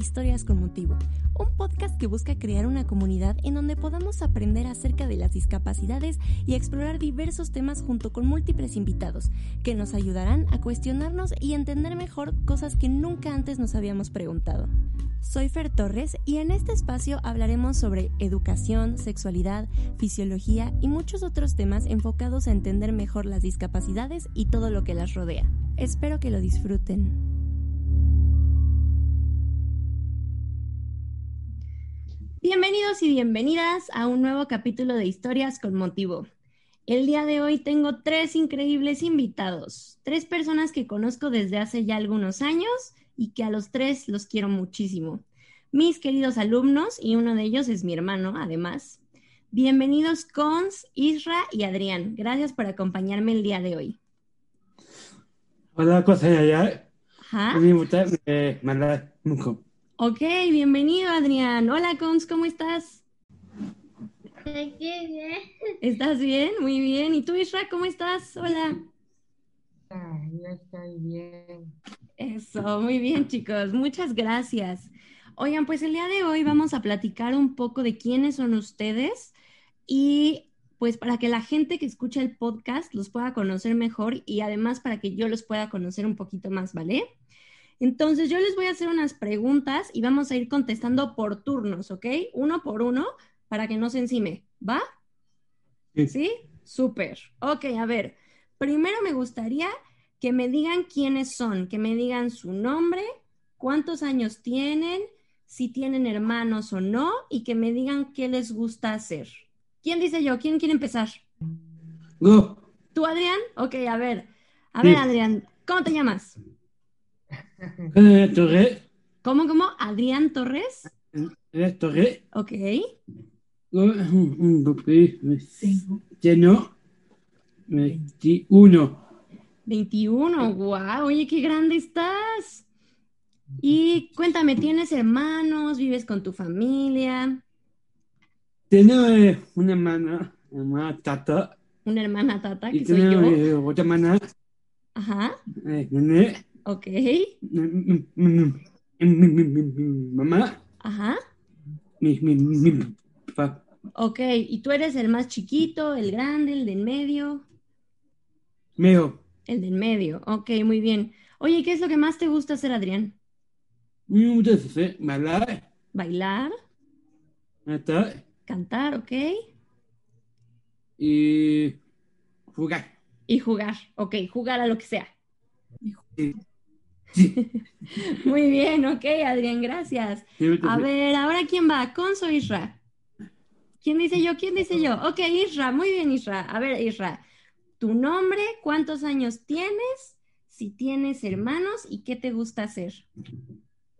Historias con Motivo, un podcast que busca crear una comunidad en donde podamos aprender acerca de las discapacidades y explorar diversos temas junto con múltiples invitados que nos ayudarán a cuestionarnos y entender mejor cosas que nunca antes nos habíamos preguntado. Soy Fer Torres y en este espacio hablaremos sobre educación, sexualidad, fisiología y muchos otros temas enfocados a entender mejor las discapacidades y todo lo que las rodea. Espero que lo disfruten. Bienvenidos y bienvenidas a un nuevo capítulo de Historias con Motivo. El día de hoy tengo tres increíbles invitados, tres personas que conozco desde hace ya algunos años y que a los tres los quiero muchísimo. Mis queridos alumnos, y uno de ellos es mi hermano, además. Bienvenidos Cons, Isra y Adrián. Gracias por acompañarme el día de hoy. Hola, cosa ya. Ajá. Ok, bienvenido Adrián. Hola Cons, ¿cómo estás? Aquí bien. ¿Estás bien? Muy bien. ¿Y tú, Isra, cómo estás? Hola. Ah, yo estoy bien. Eso, muy bien chicos, muchas gracias. Oigan, pues el día de hoy vamos a platicar un poco de quiénes son ustedes y pues para que la gente que escucha el podcast los pueda conocer mejor y además para que yo los pueda conocer un poquito más, ¿vale? Entonces yo les voy a hacer unas preguntas y vamos a ir contestando por turnos, ¿ok? Uno por uno para que no se encime, ¿va? Sí. ¿Sí? Súper. Ok, a ver, primero me gustaría que me digan quiénes son, que me digan su nombre, cuántos años tienen, si tienen hermanos o no, y que me digan qué les gusta hacer. ¿Quién dice yo? ¿Quién quiere empezar? Go. ¿Tú, Adrián? Ok, a ver. A ver. Adrián, ¿cómo te llamas? Eh, Torre. ¿Cómo, cómo? Adrián Torres. Eh, Torre. Ok. Lleno. 21. 21, guau, oye, qué grande estás. Y cuéntame, ¿tienes hermanos? ¿Vives con tu familia? Tengo eh, una hermana, una tata. ¿Una hermana tata, Y que soy tengo yo? eh, otra hermana, Ajá, eh, nene. Ok, Mm, mm, mm, mm, mm, Mamá. ajá, Mi, mi, mi, papá. ok. ¿Y tú eres el más chiquito, el grande, el de en medio? Meo. El de en medio, ok, muy bien. Oye, ¿qué es lo que más te gusta hacer, Adrián? Muchas veces, bailar, ¿Bailar? matar ¿Cantar, ok? y jugar. Y jugar, ok, jugar a lo que sea. Sí. Muy bien, ok, Adrián, gracias. A ver, ahora quién va, Conso o Isra. ¿Quién dice yo? ¿Quién dice yo? Ok, Isra, muy bien, Isra. A ver, Isra, tu nombre, cuántos años tienes, si tienes hermanos y qué te gusta hacer.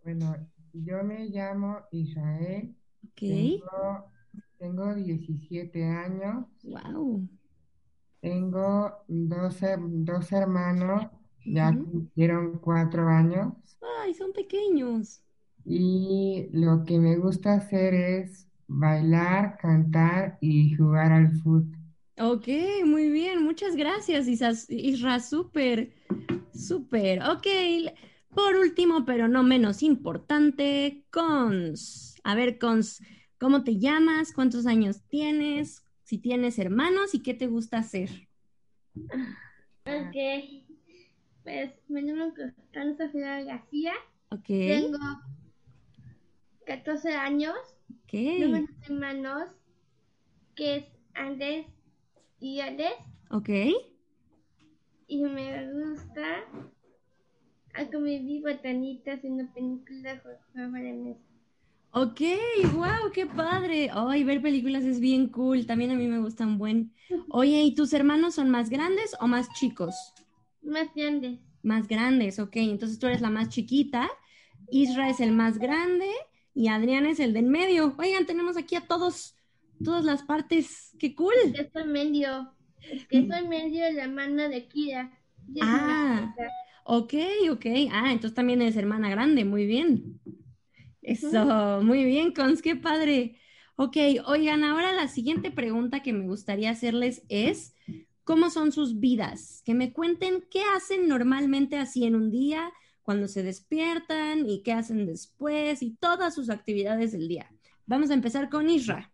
Bueno, yo me llamo Israel. Ok, Tengo, tengo 17 años. wow. Tengo dos hermanos, ya cumplieron cuatro años. Ay, son pequeños. Y lo que me gusta hacer es bailar, cantar y jugar al fútbol. Ok, muy bien, muchas gracias, Isas- Isra, súper, súper. Ok, por último, pero no menos importante, Cons. A ver, Cons, ¿cómo te llamas? ¿Cuántos años tienes? Si tienes hermanos y qué te gusta hacer. Ok. Pues me llamo Constanza Fidel García. Ok, Tengo 14 años. Tengo ok, unos hermanos que es Andrés y Alex. ok. Y me gusta a convivir botanitas en una película juego de mesa. Ok, wow, qué padre. Ay, ver películas es bien cool. También a mí me gustan buen. Oye, ¿y tus hermanos son más grandes o más chicos? Más grandes. Más grandes, ok. Entonces tú eres la más chiquita, Isra es el más grande y Adrián es el del medio. Oigan, tenemos aquí a todos, todas las partes. ¡Qué cool! Yo soy medio. Es que soy medio la hermana de Kira. Es. Ah. Ok, ok. Ah, entonces también eres hermana grande, muy bien. Eso, muy bien, Cons, qué padre. Ok, oigan, ahora la siguiente pregunta que me gustaría hacerles es, ¿cómo son sus vidas? Que me cuenten qué hacen normalmente así en un día, cuando se despiertan y qué hacen después y todas sus actividades del día. Vamos a empezar con Isra.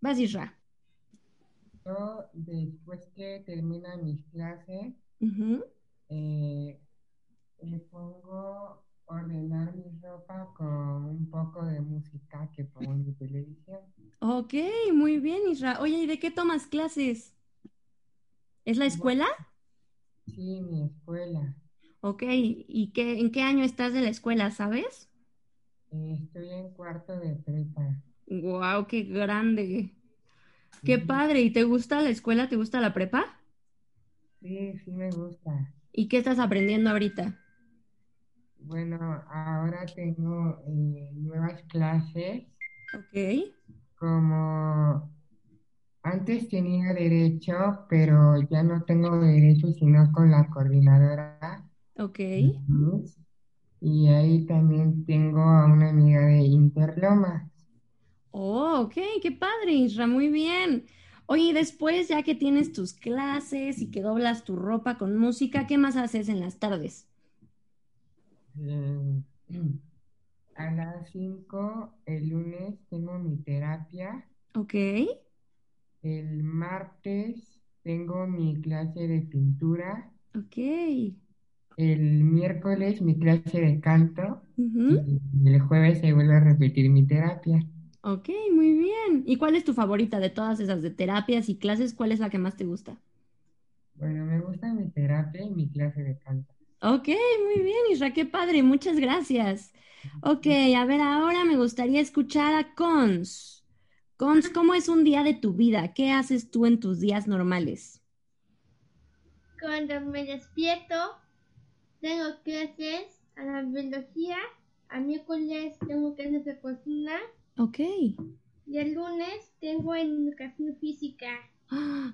Vas, Isra. Yo, después que terminan mis clases, Ujú. eh, me pongo a ordenar mi ropa con un poco de música que pongo en mi televisión. Ok, muy bien, Isra. Oye, ¿y de qué tomas clases? ¿Es la escuela? Sí, mi escuela. Ok, ¿y qué, en qué año estás de la escuela, sabes? Eh, estoy en cuarto de prepa. Wow, qué grande. Qué Sí, padre. ¿Y te gusta la escuela? ¿Te gusta la prepa? sí, sí me gusta. ¿Y qué estás aprendiendo ahorita? Bueno, ahora tengo eh, nuevas clases, Ok, como antes tenía derecho, pero ya no tengo derecho, sino con la coordinadora. ok. Y ahí también tengo a una amiga de Interlomas. Oh, ok, qué padre, Isra, muy bien. Oye, y después, ya que tienes tus clases y que doblas tu ropa con música, ¿qué más haces en las tardes? Eh, a las 5 el lunes tengo mi terapia. Ok, El martes tengo mi clase de pintura. ok. El miércoles mi clase de canto. Y el jueves se vuelve a repetir mi terapia. Ok, muy bien. ¿Y cuál es tu favorita de todas esas de terapias y clases? ¿Cuál es la que más te gusta? Bueno, me gusta mi terapia y mi clase de canto. Ok, muy bien, Isra, qué padre, muchas gracias. Ok, a ver, ahora me gustaría escuchar a Cons. Cons, ¿cómo es un día de tu vida? ¿Qué haces tú en tus días normales? Cuando me despierto, tengo clases a la biología. A miércoles tengo clases de cocina. Ok. Y el lunes tengo educación física.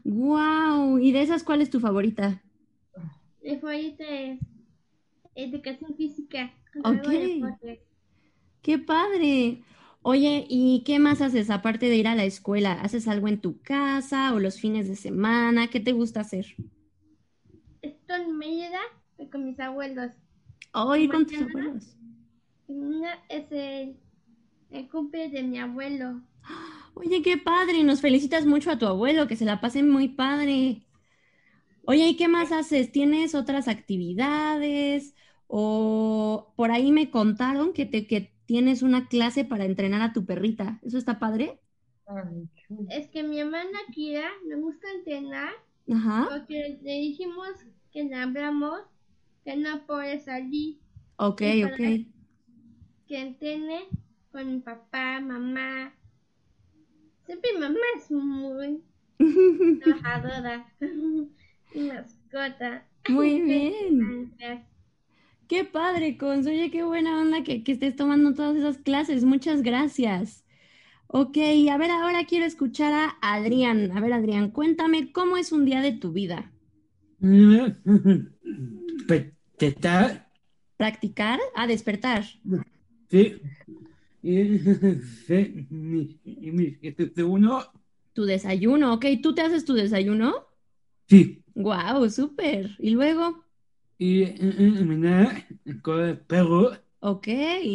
Wow, ¿y de esas cuál es tu favorita? Mi favorita es educación física. Ok. Qué padre. Oye, ¿y qué más haces aparte de ir a la escuela? ¿Haces algo en tu casa o los fines de semana? ¿Qué te gusta hacer? Estoy en Mérida voy con mis abuelos. Hoy con tus abuelos. Mañana es el, el cumple de mi abuelo. Oye, qué padre, nos felicitas mucho a tu abuelo, que se la pasen muy padre. Oye, ¿y qué más haces? ¿Tienes otras actividades? O por ahí me contaron que te que tienes una clase para entrenar a tu perrita. ¿Eso está padre? Es que mi hermana Kira me gusta entrenar Ajá. porque le dijimos que le hablamos que no puede salir, Ok, ok. que entrene con mi papá, mamá. Siempre mi mamá es muy trabajadora. Mi mascota. Muy bien. Qué padre, Cons. Oye, qué buena onda que, que estés tomando todas esas clases. Muchas gracias. Ok, a ver, ahora quiero escuchar a Adrián. A ver, Adrián, cuéntame cómo es un día de tu vida. Pues, está, ¿Practicar? A despertar. sí. Y sí, mi, este uno, Tu desayuno, ok. ¿Tú te haces tu desayuno? sí. Wow, súper. ¿Y luego? Y caminar con el perro Ok,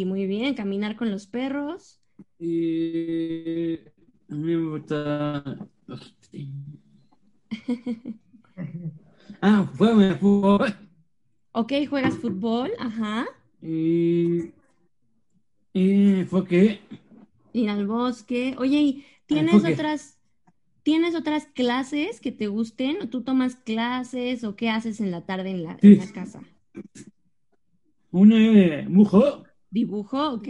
muy bien. Caminar con los perros. y a mí me gusta. Ah, juego fútbol Ok, juegas fútbol. Ajá. y, y fue que Ir al bosque. Oye, ¿y tienes otras, tienes otras clases que te gusten? ¿O tú tomas clases o qué haces en la tarde en la, en la Sí. casa? una de mujo, Dibujo, ok.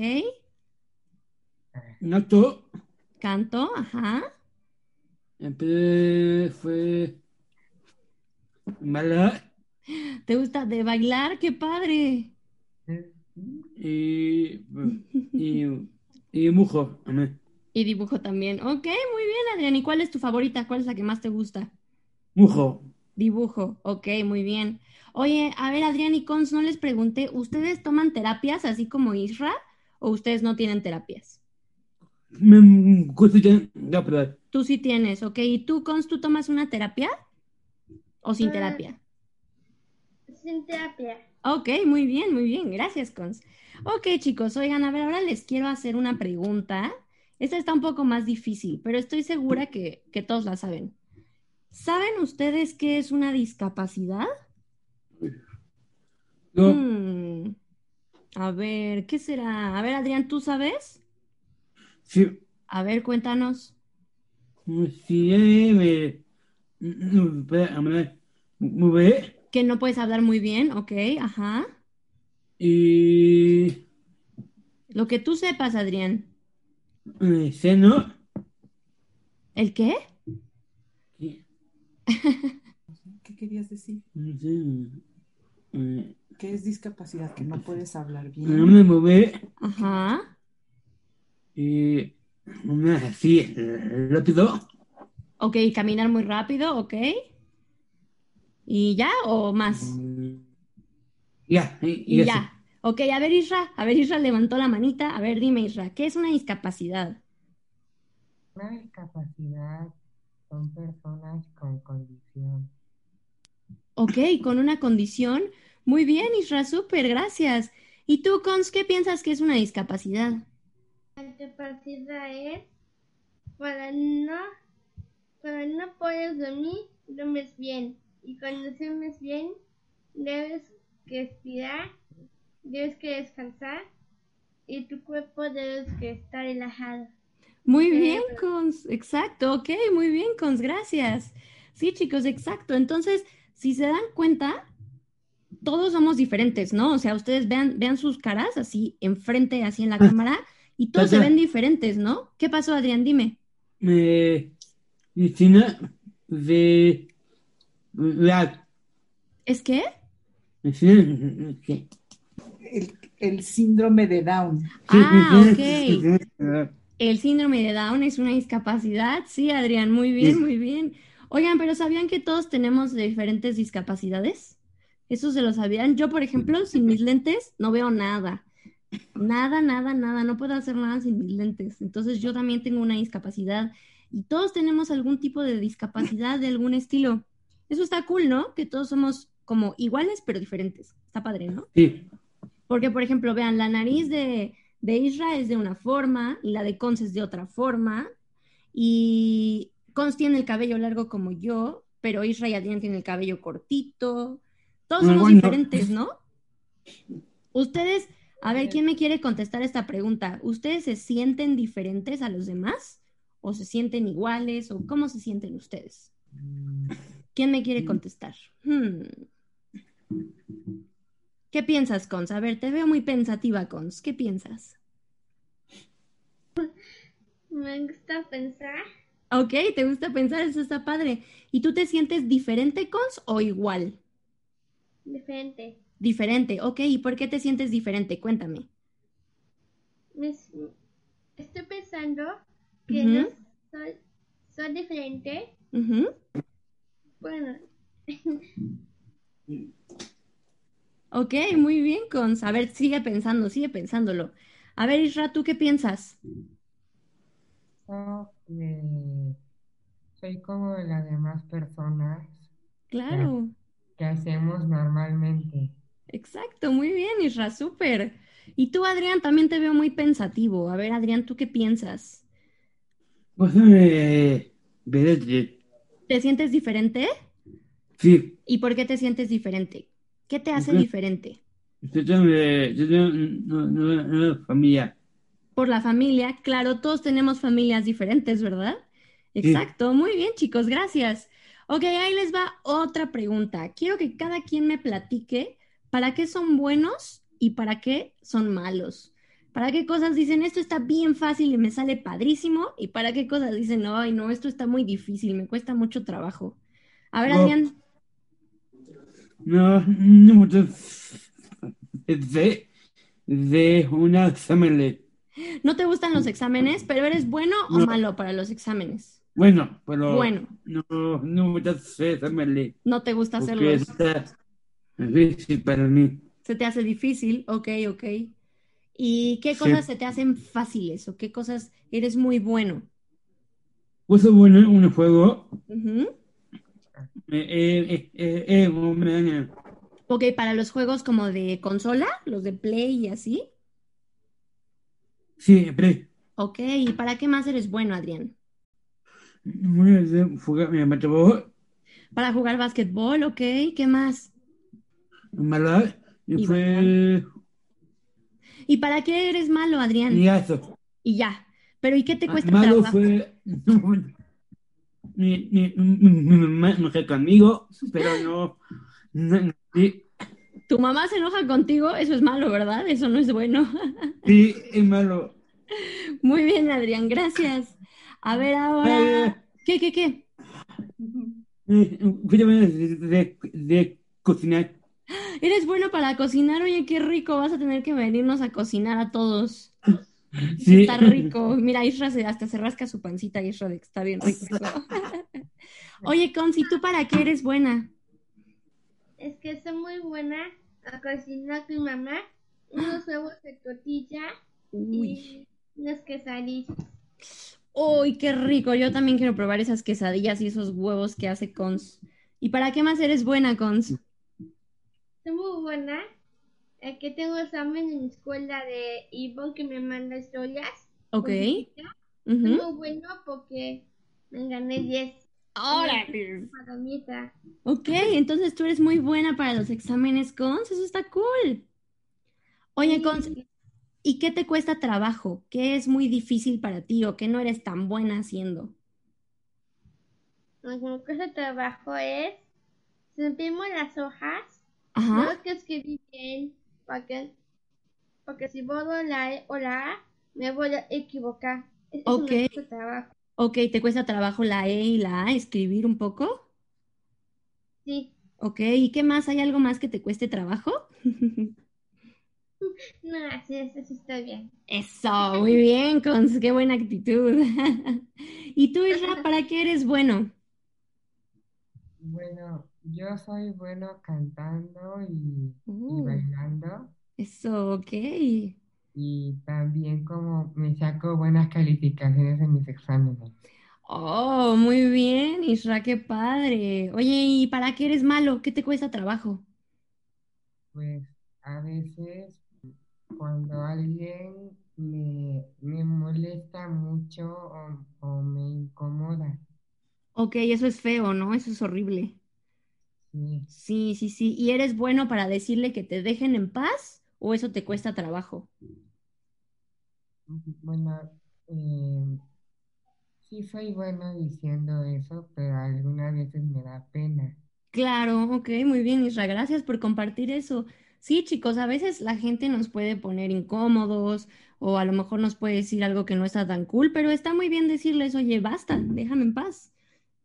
nato, Canto, ajá. empecé fue mala ¿Te gusta de bailar? ¡Qué padre! Es- Y, y, y dibujo. amén. Y dibujo también. Ok, muy bien, Adrián. ¿Y cuál es tu favorita? ¿Cuál es la que más te gusta? Dibujo. Dibujo. Ok, muy bien. Oye, a ver, Adrián y Cons, no les pregunté, ¿ustedes toman terapias así como Isra o ustedes no tienen terapias? Tú sí tienes, ok. ¿Y tú, Cons, tú tomas una terapia o sin Ah. terapia? Sin terapia. Ok, muy bien, muy bien. Gracias, Cons. Ok, chicos, oigan, a ver, ahora les quiero hacer una pregunta. Esta está un poco más difícil, pero estoy segura que, que todos la saben. ¿Saben ustedes qué es una discapacidad? yo, Hmm, A ver, ¿qué será? A ver, Adrián, ¿tú sabes? sí, A ver, cuéntanos. Que no puedes hablar muy bien, ok, ajá. y Lo que tú sepas, Adrián. Eh, seno. ¿El qué? ¿Qué querías decir? no sé, eh, ¿Qué es discapacidad? Que no puedes hablar no bien. me mover Ajá. y una así rápido. Ok, caminar muy rápido, ok. ¿Y ya o más? Ya, y, y Y ya. Ok, a ver, Isra. A ver, Isra levantó la manita. A ver, dime, Isra, ¿qué es una discapacidad? Una discapacidad son personas con condición. Ok, con una condición. Muy bien, Isra, súper, gracias. ¿Y tú, Cons, qué piensas que es una discapacidad? La discapacidad es para no, para no poder dormir, duermes bien. Y cuando duermes bien, debes que debes que descansar y tu cuerpo debes que estar relajado. Muy Eh, bien, Cons. Exacto, ok, muy bien, Cons, gracias. Sí, chicos, exacto. Entonces, si se dan cuenta, todos somos diferentes, ¿no? O sea, ustedes vean, vean sus caras así enfrente, así en la cámara, y todos se ven diferentes, ¿no? ¿Qué pasó, Adrián? Dime. Me medicina de la ¿Es qué? que El, el síndrome de Down. Ah, ok. El síndrome de Down es una discapacidad. Sí, Adrián, muy bien, muy bien. Oigan, pero ¿sabían que todos tenemos diferentes discapacidades? ¿Eso se lo sabían? Yo, por ejemplo, sin mis lentes no veo nada. Nada, nada, nada. No puedo hacer nada sin mis lentes. Entonces yo también tengo una discapacidad y todos tenemos algún tipo de discapacidad de algún estilo. Eso está cool, ¿no? Que todos somos como iguales pero diferentes. Está padre, ¿no? Sí, Porque, por ejemplo, vean, la nariz de, de Isra es de una forma y la de Cons es de otra forma. Y Cons tiene el cabello largo como yo, pero Isra y Adrián tienen el cabello cortito. Todos somos bueno. diferentes, ¿no? Ustedes, a ver, ¿quién me quiere contestar esta pregunta? ¿Ustedes se sienten diferentes a los demás? ¿O se sienten iguales? ¿O cómo se sienten ustedes? ¿Quién me quiere contestar? Hmm. ¿Qué piensas, Cons? A ver, te veo muy pensativa, Cons. ¿Qué piensas? Me gusta pensar Ok, ¿te gusta pensar? Eso está padre. ¿Y tú te sientes diferente, Cons, o igual? diferente. Diferente, ok. ¿Y por qué te sientes diferente? Cuéntame. Me- estoy pensando que Ujú. no soy, soy diferente. Bueno, Ok, muy bien, Cons. A ver, sigue pensando, sigue pensándolo. A ver, Isra, ¿tú qué piensas? So, eh, soy como las demás personas Claro, que hacemos normalmente. exacto, muy bien, Isra, súper. Y tú, Adrián, también te veo muy pensativo. A ver, Adrián, ¿tú qué piensas? Pues me veré, ¿Te sientes diferente? sí, ¿Y por qué te sientes diferente? ¿Qué te hace diferente? yo tengo, yo tengo una, una- una familia. Por la familia, claro, todos tenemos familias diferentes, ¿verdad? Exacto, muy bien, chicos, gracias. Ok, ahí les va otra pregunta. Quiero que cada quien me platique para qué son buenos y para qué son malos. ¿Para qué cosas dicen esto está bien fácil y me sale padrísimo? ¿Y para qué cosas dicen, ay, no, esto está muy difícil, me cuesta mucho trabajo? A ver, No. Adrián, no, no de, de una examen. No te gustan los exámenes, pero eres bueno o No. malo para los exámenes. Bueno, pero Bueno. no, no muchas exámenes. No te gusta Porque hacerlos. está difícil para mí. Se te hace difícil, ok, ok. ¿Y qué Sí. cosas se te hacen fáciles o qué cosas eres muy bueno? Pues bueno, un juego. Eh, eh, eh, eh, eh, Ok, para los juegos como de consola, los de Play y así. siempre. Ok, ¿y para qué más eres bueno, Adrián? Para jugar básquetbol, ok, ¿qué más? Y y fue ¿Y para qué eres malo, Adrián? y eso. Y ya. Pero ¿y qué te cuesta Malo trabajo? fue mi, mi, mi, enojé conmigo, pero no, no sí, Tu mamá se enoja contigo, eso es malo, ¿verdad? Eso no es bueno. sí, es malo. Muy bien, Adrián, gracias. A ver ahora. Eh, ¿Qué, qué, qué? de, de, de cocinar. Eres bueno para cocinar, oye, qué rico. Vas a tener que venirnos a cocinar a todos. Sí. Está rico. Mira, Isra se- hasta se rasca su pancita, Isra, de que está bien rico. Oye, Conci, ¿tú para qué eres buena? Es que soy muy buena a cocinar con mi mamá unos huevos de tortilla Uy, y unas quesadillas. uy, qué rico. Yo también quiero probar esas quesadillas y esos huevos que hace Cons. ¿Y para qué más eres buena, Cons? Soy muy buena. Que tengo examen en mi escuela de Ivonne que me manda historias. Ok. Ujú. Soy muy bueno porque me gané 10. Órale. Palomita. Ok, entonces tú eres muy buena para los exámenes, Cons. Eso está cool. Oye, Cons, ¿y qué te cuesta trabajo? ¿Qué es muy difícil para ti o qué no eres tan buena haciendo? Lo que me cuesta trabajo es imprimo las hojas, Ajá. tengo que escribir bien porque, porque si borro la E o la A, me voy a equivocar. Eso Ok. me cuesta trabajo. Ok, ¿te cuesta trabajo la E y la A escribir un poco? Sí. Ok, ¿y qué más? ¿Hay algo más que te cueste trabajo? No, así es, así está bien. Eso, muy bien, Cons, qué buena actitud. ¿Y tú, Isra, para qué eres bueno? Bueno, yo soy bueno cantando y, y Uh, bailando eso, ok. y también como me saco buenas calificaciones en mis exámenes. Oh, muy bien, Isra, qué padre. Oye, ¿y para qué eres malo? ¿Qué te cuesta trabajo? Pues a veces cuando alguien me, me molesta mucho o, o me incomoda, Ok, eso es feo, ¿no? Eso es horrible. Sí, Sí, sí, sí. ¿Y eres bueno para decirle que te dejen en paz o eso te cuesta trabajo? bueno, eh, sí soy bueno diciendo eso, pero algunas veces me da pena. Claro, ok, muy bien, Isra, gracias por compartir eso. Sí, chicos, a veces la gente nos puede poner incómodos o a lo mejor nos puede decir algo que no está tan cool, pero está muy bien decirles, oye, basta, déjame en paz.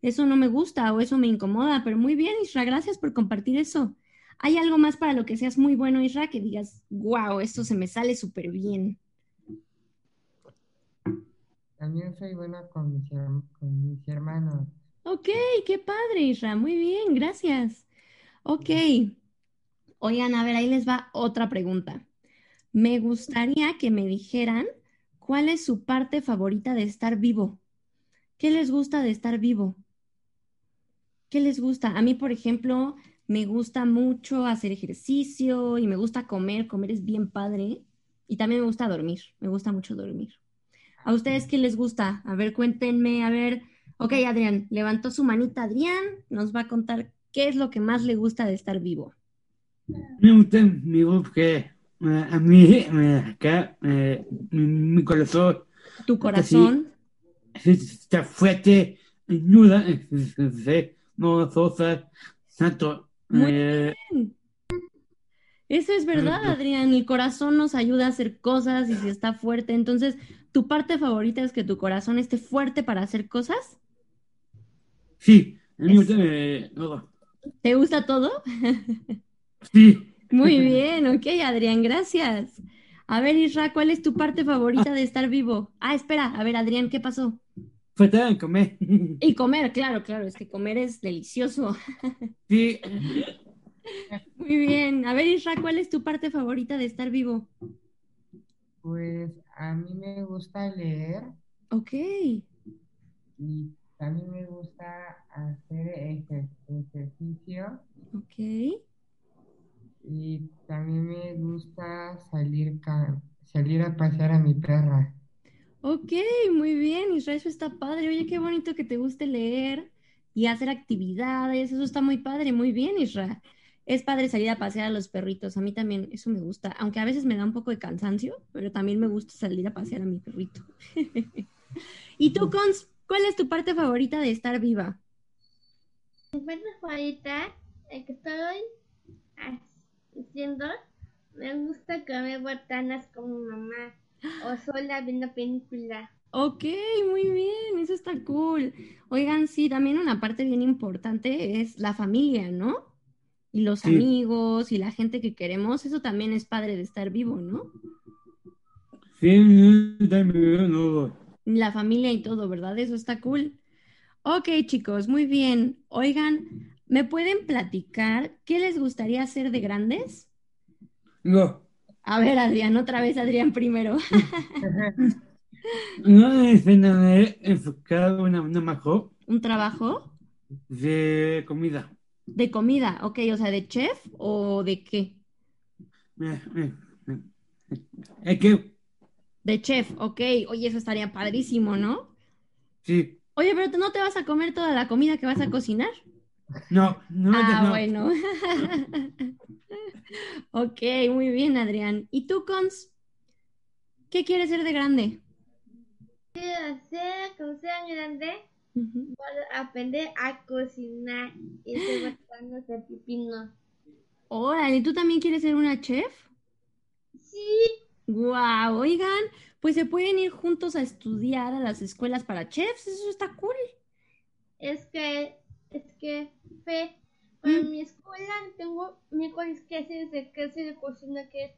Eso no me gusta o eso me incomoda, pero muy bien, Isra, gracias por compartir eso. ¿Hay algo más para lo que seas muy bueno, Isra, que digas, wow, esto se me sale súper bien? También soy buena con mis, con mis hermanos. Ok, qué padre, Isra. Muy bien, gracias. Ok. Oigan, a ver, ahí les va otra pregunta. Me gustaría que me dijeran cuál es su parte favorita de estar vivo. ¿Qué les gusta de estar vivo? ¿Qué les gusta? A mí, por ejemplo, me gusta mucho hacer ejercicio y me gusta comer. Comer es bien padre. Y también me gusta dormir. Me gusta mucho dormir. ¿A ustedes qué les gusta? A ver, cuéntenme, a ver. Ok, Adrián, levantó su manita Adrián, nos va a contar qué es lo que más le gusta de estar vivo. Me gusta mi voz eh, a mí me acá eh, mi, corazón Tu corazón. está fuerte, ayuda, eh, eh, no santo. Muy eh, Eso es verdad. Adrián. El corazón nos ayuda a hacer cosas y si está fuerte. Entonces, ¿tu parte favorita es que tu corazón esté fuerte para hacer cosas? sí, a mí me Es- gusta todo. ¿Te gusta todo? Sí. Muy bien, ok, Adrián, gracias. A ver, Isra, ¿cuál es tu parte favorita de estar vivo? Ah, espera, a ver, Adrián, ¿qué pasó? Comer. Y comer, claro, claro, es que comer es delicioso. Sí. Muy bien. A ver, Isra, ¿cuál es tu parte favorita de estar vivo? Pues a mí me gusta leer Ok, y también me gusta hacer ejer- ejercicio ok. y también me gusta salir, ca- salir a pasear a mi perra. Ok, muy bien, Isra, eso está padre. Oye, qué bonito que te guste leer y hacer actividades. Eso está muy padre, muy bien, Isra. Es padre salir a pasear a los perritos. A mí también eso me gusta, aunque a veces me da un poco de cansancio, pero también me gusta salir a pasear a mi perrito. ¿Y tú, Cons, cuál es tu parte favorita de estar viva? Mi parte favorita, el que estoy haciendo, me gusta comer botanas con mi mamá o sola viendo película. Ok, muy bien, eso está cool. Oigan, sí, también una parte bien importante es la familia, ¿no? Y los Sí. amigos y la gente que queremos, eso también es padre de estar vivo, ¿no? Sí, no. La familia y todo, ¿verdad? Eso está cool. Ok, chicos, muy bien. Oigan, ¿me pueden platicar qué les gustaría hacer de grandes? No. A ver, Adrián, otra vez Adrián primero. No es enfocado en una mejor ¿Un trabajo de comida. de comida? Ok, o sea, ¿de chef o de qué? Eh, eh, eh. Es que, De chef, ok. Oye, eso estaría padrísimo, ¿no? sí. Oye, pero ¿tú no te vas a comer toda la comida que vas a cocinar? No, no, Ah, no. bueno. Ok, muy bien, Adrián. ¿Y tú, Cons? ¿Qué quieres ser de grande? Quiero hacer, cuando sea grande, a aprender a cocinar y botanas de pepino. Órale, ¿tú también quieres ser una chef? Sí, Guau, oigan, pues se pueden ir juntos a estudiar a las escuelas para chefs, eso está cool. es que, es que, fe, para Mm. mi escuela tengo miércoles clases de clase de cocina que es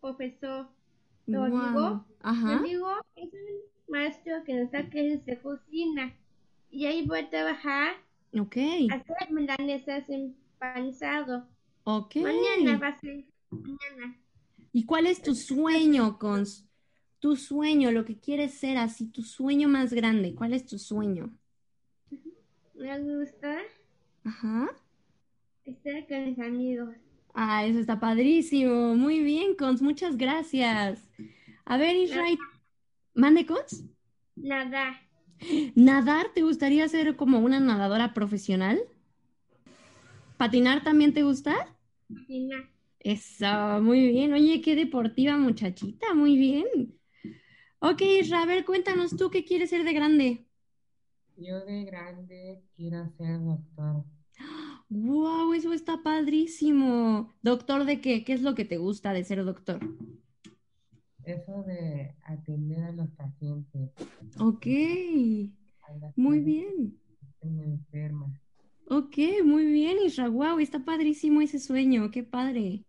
profesor. Lo digo, es un maestro que nos da clases de cocina. Y ahí voy a trabajar, ok, hacer milanesas empanizado. ok. Mañana va a ser, mañana. ¿Y cuál es tu sueño, Cons? Tu sueño, lo que quieres ser así, tu sueño más grande, ¿cuál es tu sueño? Me gusta Ajá. estar con mis amigos. Ah, eso está padrísimo. Muy bien, Cons, muchas gracias. A ver, Israel, ¿mande, Cons? Nada. ¿Nadar te gustaría ser como una nadadora profesional? ¿Patinar también te gusta? Cocina. Eso, muy bien. Oye, qué deportiva muchachita, muy bien. Ok, Isra, a ver, cuéntanos tú qué quieres ser de grande. Yo de grande quiero ser doctor. Wow, eso está padrísimo. ¿Doctor de qué? ¿Qué es lo que te gusta de ser doctor? Eso de atender a los pacientes, Ok, las muy bien. enfermas. Ok, muy bien, Isra. Wow, está padrísimo ese sueño, qué padre.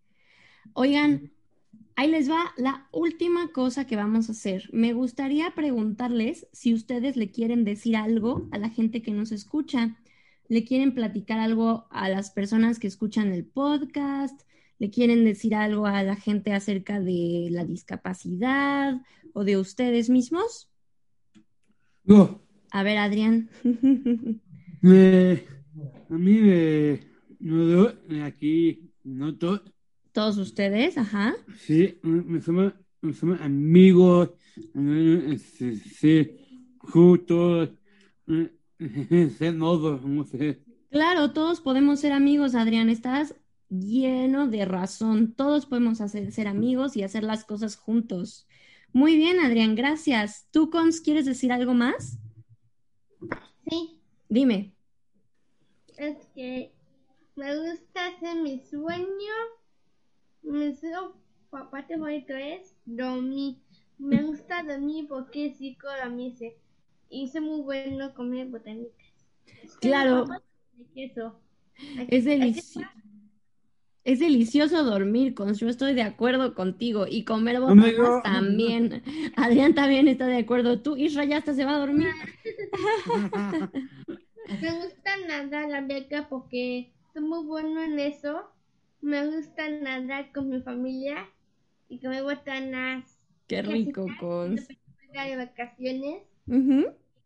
Oigan, ahí les va la última cosa que vamos a hacer. Me gustaría preguntarles si ustedes le quieren decir algo a la gente que nos escucha. ¿Le quieren platicar algo a las personas que escuchan el podcast? ¿Le quieren decir algo a la gente acerca de la discapacidad o de ustedes mismos? No, A ver, Adrián. me, a mí me, no doy aquí, no todo, Todos ustedes, ajá. sí, me somos, me somos amigos, eh, sí, sí, juntos, eh, no sé. Claro, todos podemos ser amigos, Adrián. Estás lleno de razón. Todos podemos hacer, ser amigos y hacer las cosas juntos. Muy bien, Adrián, gracias. ¿Tú, Cons, quieres decir algo más? Sí, Dime. es que me gusta hacer mi sueño. Mi parte favorito es dormir. Me gusta dormir porque es rico dormirse. Y soy muy bueno comer. Es mi Claro. papá de queso. Es delicioso. Es delicioso dormir, con yo estoy de acuerdo contigo y comer botanas también. Adrián también está de acuerdo. Tú, Isra, ya hasta se va a dormir. Me gusta nadar la beca porque soy muy bueno en eso. Me gusta nadar con mi familia y comer botanas. Qué rico, Cons. de vacaciones, Ujú.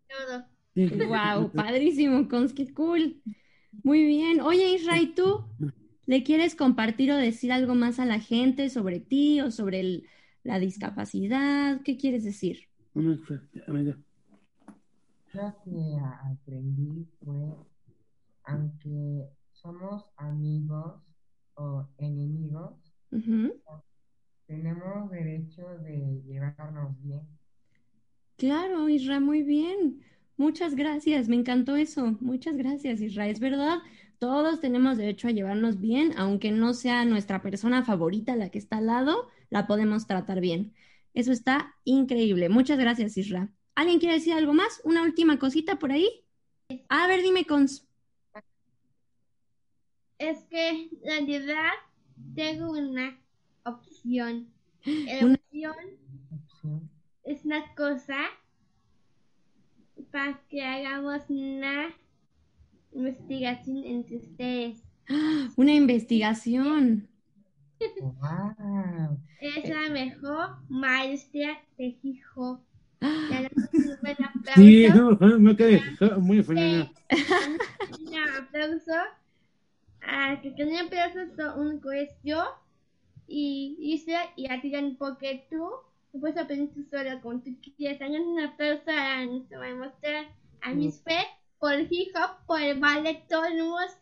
todo. Wow, padrísimo, Cons, qué cool. Muy bien. Oye, Isra, ¿y tú? ¿Le quieres compartir o decir algo más a la gente sobre ti o sobre el- la discapacidad? ¿Qué quieres decir? Lo que aprendí fue, aunque somos amigos o enemigos, tenemos derecho de llevarnos bien. Claro, Isra, muy bien. Muchas gracias, me encantó eso. Muchas gracias, Isra. Es verdad, todos tenemos derecho a llevarnos bien, aunque no sea nuestra persona favorita la que está al lado, la podemos tratar bien. Eso está increíble. Muchas gracias, Isra. ¿Alguien quiere decir algo más? ¿Una última cosita por ahí? A ver, dime, Cons. Es que en realidad tengo una opción. La Una- opción es una cosa para que hagamos una investigación entre ustedes. Una investigación. ¡Wow! Es la mejor maestra de Hijo. Sí, quedé muy feliz. Un aplauso. Ah, que un aplauso son un es yo y Isla y a ti porque tú puedes aprender tú sola como tú quieras. Hagan un aplauso a nuestra maestra, a Miss Fe, por el hip hop, por el ballet, todos nuevos,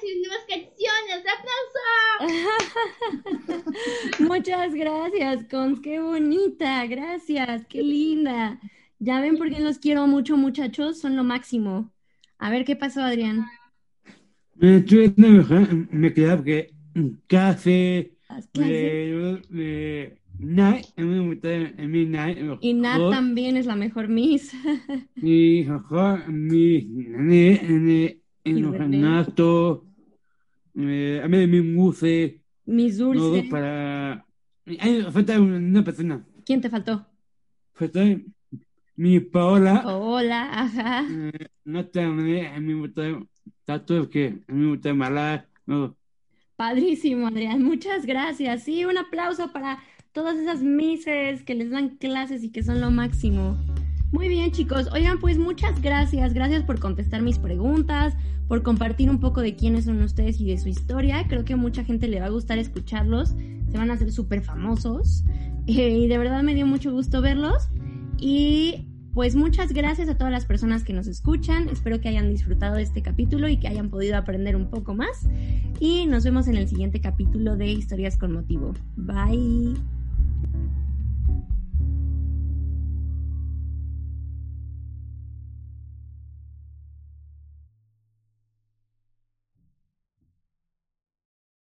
sus nuevas canciones. ¡Aplauso! Muchas gracias, Cons, qué bonita, gracias, qué linda. Ya ven por qué los quiero mucho, muchachos, son lo máximo. A ver qué pasó, Adrián. Me estoy mejor, me quedaba porque casi Las clases. de, de night, a mí me gusta en mi night, Y Nat también es la mejor Miss. y mejor mi nene, nene, en René. gimnastos, eh, a mí de mi muse, Miss todo Dulce. para, ay, falta una persona, ¿Quién te faltó? falta mi Paola, Hola, ajá. eh, no está, a mí me gusta, está todo que a mí no. Padrísimo, Adrián. Muchas gracias. Sí, un aplauso para todas esas misses que les dan clases y que son lo máximo. Muy bien, chicos. Oigan, pues muchas gracias. Gracias por contestar mis preguntas, por compartir un poco de quiénes son ustedes y de su historia. Creo que a mucha gente le va a gustar escucharlos. Se van a hacer súper famosos. Eh, y de verdad me dio mucho gusto verlos. Y pues muchas gracias a todas las personas que nos escuchan. Espero que hayan disfrutado de este capítulo y que hayan podido aprender un poco más. Y nos vemos en el siguiente capítulo de Historias con Motivo. Bye.